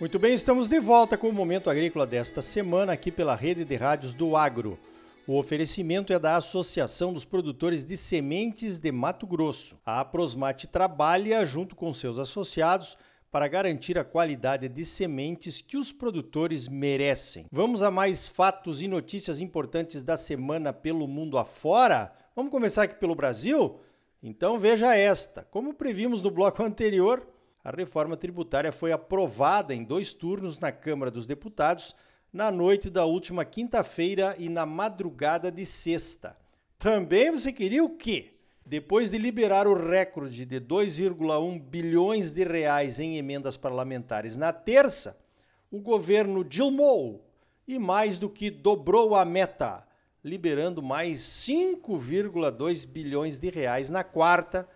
Muito bem, estamos de volta com o Momento Agrícola desta semana aqui pela Rede de Rádios do Agro. O oferecimento é da Associação dos Produtores de Sementes de Mato Grosso. A Aprosmate trabalha junto com seus associados para garantir a qualidade de sementes que os produtores merecem. Vamos a mais fatos e notícias importantes da semana pelo mundo afora? Vamos começar aqui pelo Brasil? Então veja esta. Como previmos no bloco anterior, a reforma tributária foi aprovada em dois turnos na Câmara dos Deputados na noite da última quinta-feira e na madrugada de sexta. Também você queria o quê? Depois de liberar o recorde de 2,1 bilhões de reais em emendas parlamentares na terça, o governo dilmou e mais do que dobrou a meta, liberando mais 5,2 bilhões de reais na quarta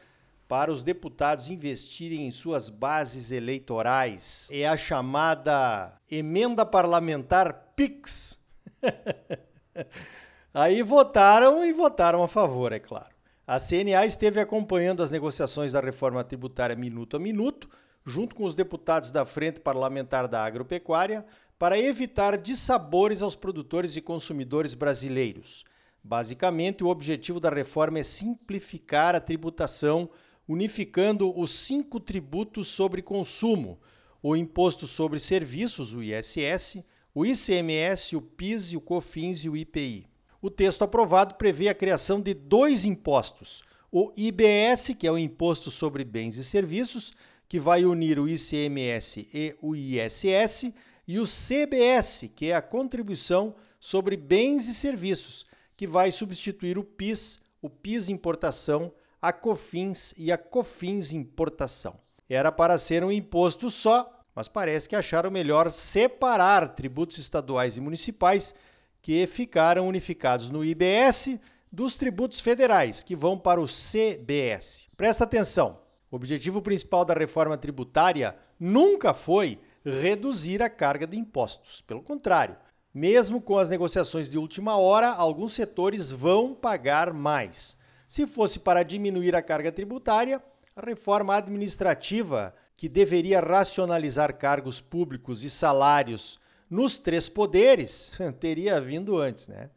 para os deputados investirem em suas bases eleitorais. É a chamada emenda parlamentar PIX. Aí votaram e votaram a favor, é claro. A CNA esteve acompanhando as negociações da reforma tributária minuto a minuto, junto com os deputados da Frente Parlamentar da Agropecuária, para evitar dissabores aos produtores e consumidores brasileiros. Basicamente, o objetivo da reforma é simplificar a tributação unificando os cinco tributos sobre consumo: o Imposto sobre Serviços, o ISS, o ICMS, o PIS, o COFINS e o IPI. O texto aprovado prevê a criação de dois impostos: o IBS, que é o Imposto sobre Bens e Serviços, que vai unir o ICMS e o ISS, e o CBS, que é a Contribuição sobre Bens e Serviços, que vai substituir o PIS, o PIS Importação a COFINS e a COFINS Importação. Era para ser um imposto só, mas parece que acharam melhor separar tributos estaduais e municipais que ficaram unificados no IBS dos tributos federais, que vão para o CBS. Presta atenção: o objetivo principal da reforma tributária nunca foi reduzir a carga de impostos. Pelo contrário, mesmo com as negociações de última hora, alguns setores vão pagar mais. Se fosse para diminuir a carga tributária, a reforma administrativa, que deveria racionalizar cargos públicos e salários nos três poderes, teria vindo antes, né?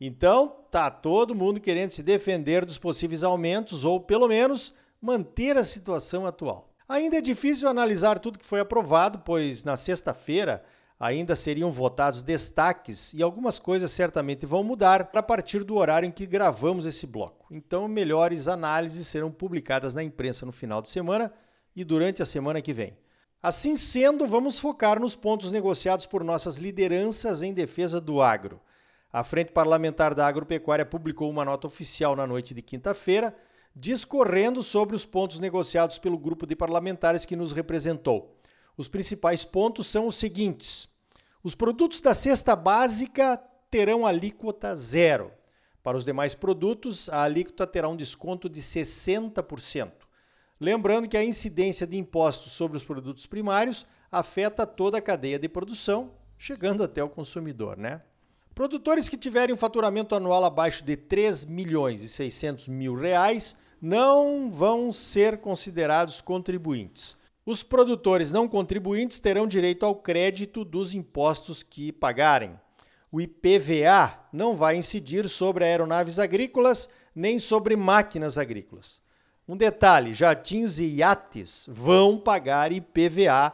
Então, tá todo mundo querendo se defender dos possíveis aumentos ou pelo menos manter a situação atual. Ainda é difícil analisar tudo que foi aprovado, pois na sexta-feira ainda seriam votados destaques e algumas coisas certamente vão mudar a partir do horário em que gravamos esse bloco. Então, melhores análises serão publicadas na imprensa no final de semana e durante a semana que vem. Assim sendo, vamos focar nos pontos negociados por nossas lideranças em defesa do agro. A Frente Parlamentar da Agropecuária publicou uma nota oficial na noite de quinta-feira, discorrendo sobre os pontos negociados pelo grupo de parlamentares que nos representou. Os principais pontos são os seguintes: os produtos da cesta básica terão alíquota zero. Para os demais produtos, a alíquota terá um desconto de 60%. Lembrando que a incidência de impostos sobre os produtos primários afeta toda a cadeia de produção, chegando até o consumidor, né? Produtores que tiverem um faturamento anual abaixo de 3 milhões e 600 mil reais não vão ser considerados contribuintes. Os produtores não contribuintes terão direito ao crédito dos impostos que pagarem. O IPVA não vai incidir sobre aeronaves agrícolas nem sobre máquinas agrícolas. Um detalhe: jatinhos e iates vão pagar IPVA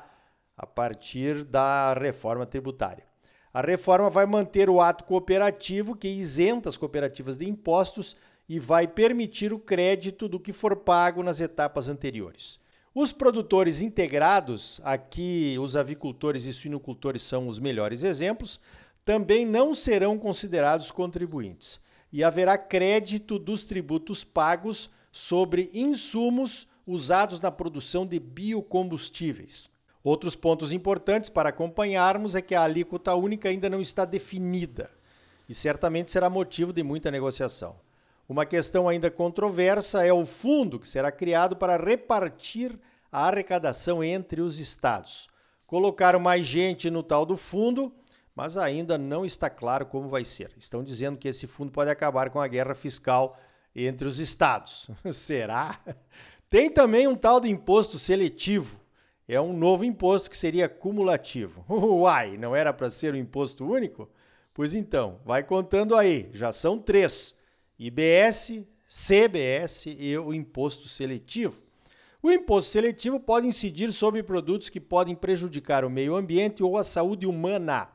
a partir da reforma tributária. A reforma vai manter o ato cooperativo que isenta as cooperativas de impostos e vai permitir o crédito do que for pago nas etapas anteriores. Os produtores integrados, aqui os avicultores e suinocultores são os melhores exemplos, também não serão considerados contribuintes e haverá crédito dos tributos pagos sobre insumos usados na produção de biocombustíveis. Outros pontos importantes para acompanharmos é que a alíquota única ainda não está definida e certamente será motivo de muita negociação. Uma questão ainda controversa é o fundo que será criado para repartir a arrecadação entre os estados. Colocaram mais gente no tal do fundo, mas ainda não está claro como vai ser. Estão dizendo que esse fundo pode acabar com a guerra fiscal entre os estados. Será? Tem também um tal de imposto seletivo. é um novo imposto que seria cumulativo. Uai, não era para ser um imposto único? Pois então, vai contando aí, já são três: IBS, CBS e o imposto seletivo. O imposto seletivo pode incidir sobre produtos que podem prejudicar o meio ambiente ou a saúde humana.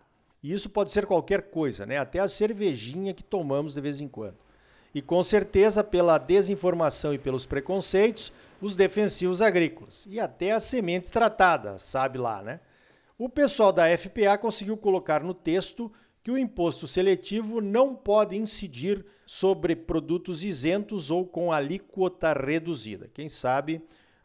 E isso pode ser qualquer coisa, né? Até a cervejinha que tomamos de vez em quando. E com certeza, pela desinformação e pelos preconceitos, os defensivos agrícolas e até a semente tratada, sabe lá, né? O pessoal da FPA conseguiu colocar no texto que o imposto seletivo não pode incidir sobre produtos isentos ou com alíquota reduzida. Quem sabe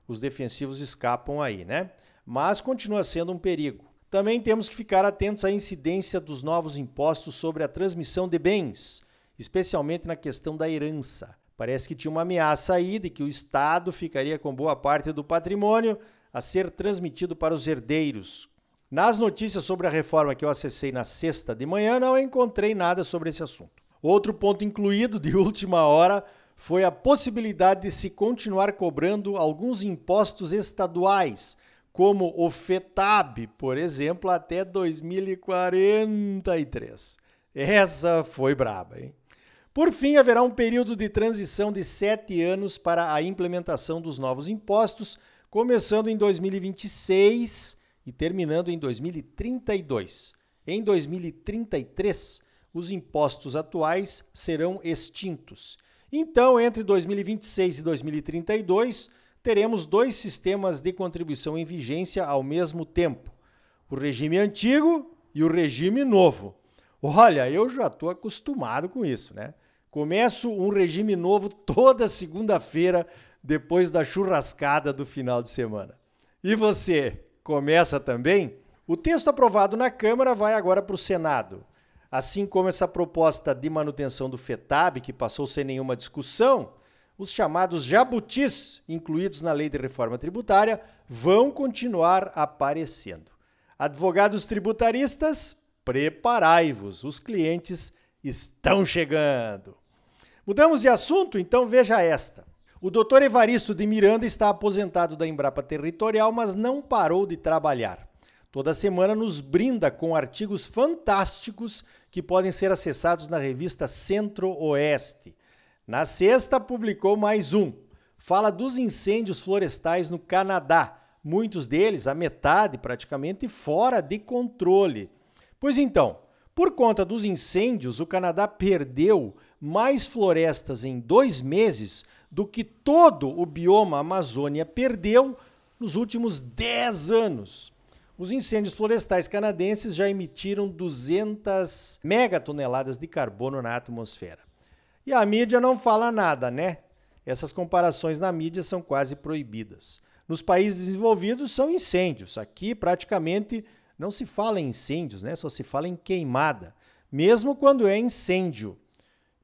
os defensivos escapam aí, né? Mas continua sendo um perigo. Também temos que ficar atentos à incidência dos novos impostos sobre a transmissão de bens, especialmente na questão da herança. Parece que tinha uma ameaça aí de que o Estado ficaria com boa parte do patrimônio a ser transmitido para os herdeiros. Nas notícias sobre a reforma que eu acessei na sexta de manhã, não encontrei nada sobre esse assunto. Outro ponto incluído de última hora foi a possibilidade de se continuar cobrando alguns impostos estaduais, como o FETAB, por exemplo, até 2043. Essa foi braba, hein? Por fim, haverá um período de transição de sete anos para a implementação dos novos impostos, começando em 2026 e terminando em 2032. Em 2033, os impostos atuais serão extintos. Então, entre 2026 e 2032, teremos dois sistemas de contribuição em vigência ao mesmo tempo: o regime antigo e o regime novo. Olha, eu já estou acostumado com isso, né? Começo um regime novo toda segunda-feira, depois da churrascada do final de semana. E você, começa também? O texto aprovado na Câmara vai agora para o Senado. Assim como essa proposta de manutenção do FETAB, que passou sem nenhuma discussão, os chamados jabutis, incluídos na lei de reforma tributária, vão continuar aparecendo. Advogados tributaristas, preparai-vos, os clientes estão chegando. Mudamos de assunto? Então veja esta. O doutor Evaristo de Miranda está aposentado da Embrapa Territorial, mas não parou de trabalhar. Toda semana nos brinda com artigos fantásticos que podem ser acessados na revista Centro-Oeste. Na sexta, publicou mais um. Fala dos incêndios florestais no Canadá, muitos deles, a metade praticamente, fora de controle. Pois então, por conta dos incêndios, o Canadá perdeu mais florestas em dois meses do que todo o bioma Amazônia perdeu nos últimos 10 anos. Os incêndios florestais canadenses já emitiram 200 megatoneladas de carbono na atmosfera. E a mídia não fala nada, né? Essas comparações na mídia são quase proibidas. Nos países desenvolvidos são incêndios. Aqui praticamente não se fala em incêndios, né? Só se fala em queimada, mesmo quando é incêndio.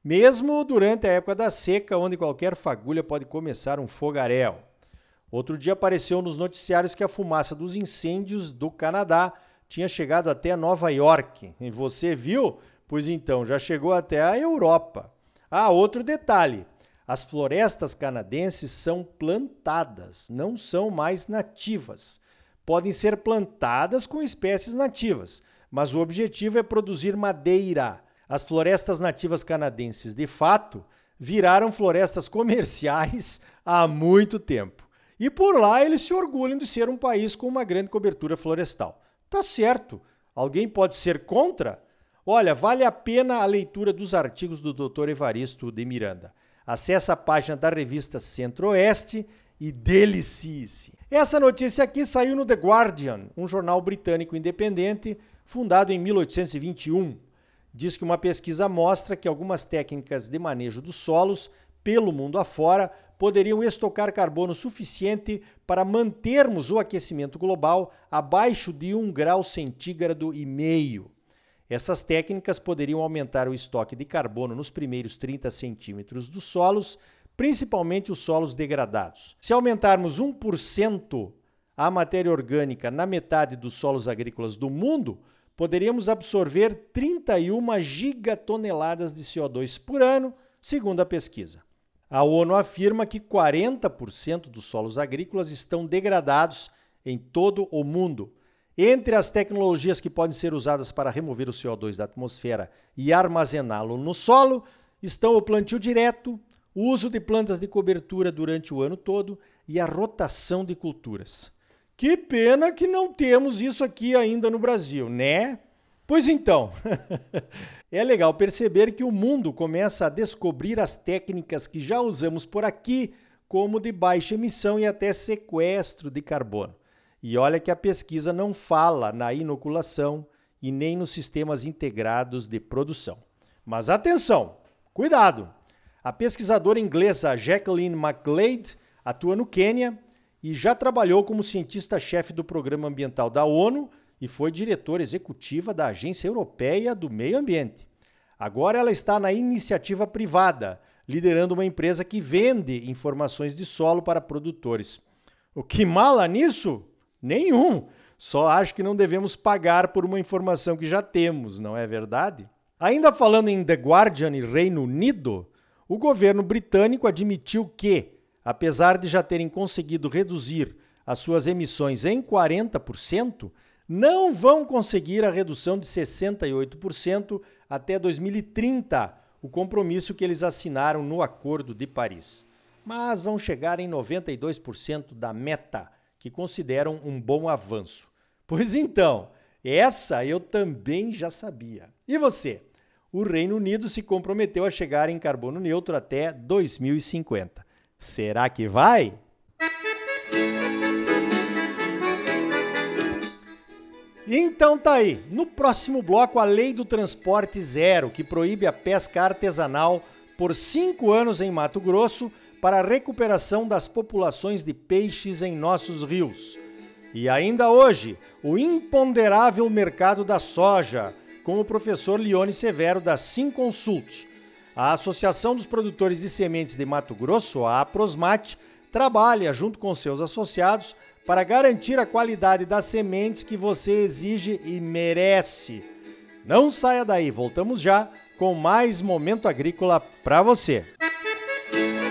Mesmo durante a época da seca, onde qualquer fagulha pode começar um fogaréu. Outro dia apareceu nos noticiários que a fumaça dos incêndios do Canadá tinha chegado até Nova York. E você viu? Pois então, já chegou até a Europa. Ah, outro detalhe: as florestas canadenses são plantadas, não são mais nativas. Podem ser plantadas com espécies nativas, mas o objetivo é produzir madeira as florestas nativas canadenses, de fato, viraram florestas comerciais há muito tempo. E por lá eles se orgulham de ser um país com uma grande cobertura florestal. Tá certo. Alguém pode ser contra? Olha, vale a pena a leitura dos artigos do Dr. Evaristo de Miranda. Acesse a página da revista Centro-Oeste e delicie-se. Essa notícia aqui saiu no The Guardian, um jornal britânico independente fundado em 1821 diz que uma pesquisa mostra que algumas técnicas de manejo dos solos pelo mundo afora poderiam estocar carbono suficiente para mantermos o aquecimento global abaixo de 1 grau centígrado e meio. Essas técnicas poderiam aumentar o estoque de carbono nos primeiros 30 centímetros dos solos, principalmente os solos degradados. Se aumentarmos 1% a matéria orgânica na metade dos solos agrícolas do mundo, poderíamos absorver 31 gigatoneladas de CO2 por ano, segundo a pesquisa. A ONU afirma que 40% dos solos agrícolas estão degradados em todo o mundo. Entre as tecnologias que podem ser usadas para remover o CO2 da atmosfera e armazená-lo no solo estão o plantio direto, o uso de plantas de cobertura durante o ano todo e a rotação de culturas. Que pena que não temos isso aqui ainda no Brasil, né? Pois então, é legal perceber que o mundo começa a descobrir as técnicas que já usamos por aqui, como de baixa emissão e até sequestro de carbono. E olha que a pesquisa não fala na inoculação e nem nos sistemas integrados de produção. Mas atenção, cuidado! A pesquisadora inglesa Jacqueline McGlade atua no Quênia e já trabalhou como cientista-chefe do Programa Ambiental da ONU e foi diretora executiva da Agência Europeia do Meio Ambiente. Agora ela está na iniciativa privada, liderando uma empresa que vende informações de solo para produtores. O que mala nisso? Nenhum. Só acho que não devemos pagar por uma informação que já temos, não é verdade? Ainda falando em The Guardian e Reino Unido, o governo britânico admitiu que, apesar de já terem conseguido reduzir as suas emissões em 40%, não vão conseguir a redução de 68% até 2030, o compromisso que eles assinaram no Acordo de Paris. Mas vão chegar em 92% da meta que consideram um bom avanço. Pois então, essa eu também já sabia. E você? O Reino Unido se comprometeu a chegar em carbono neutro até 2050. Será que vai? Então tá aí. No próximo bloco, a lei do transporte zero, que proíbe a pesca artesanal por cinco anos em Mato Grosso para a recuperação das populações de peixes em nossos rios. E ainda hoje, o imponderável mercado da soja, com o professor Lione Severo da Simconsult. A Associação dos Produtores de Sementes de Mato Grosso, a Aprosmate, trabalha junto com seus associados para garantir a qualidade das sementes que você exige e merece. Não saia daí, voltamos já com mais momento agrícola para você. Música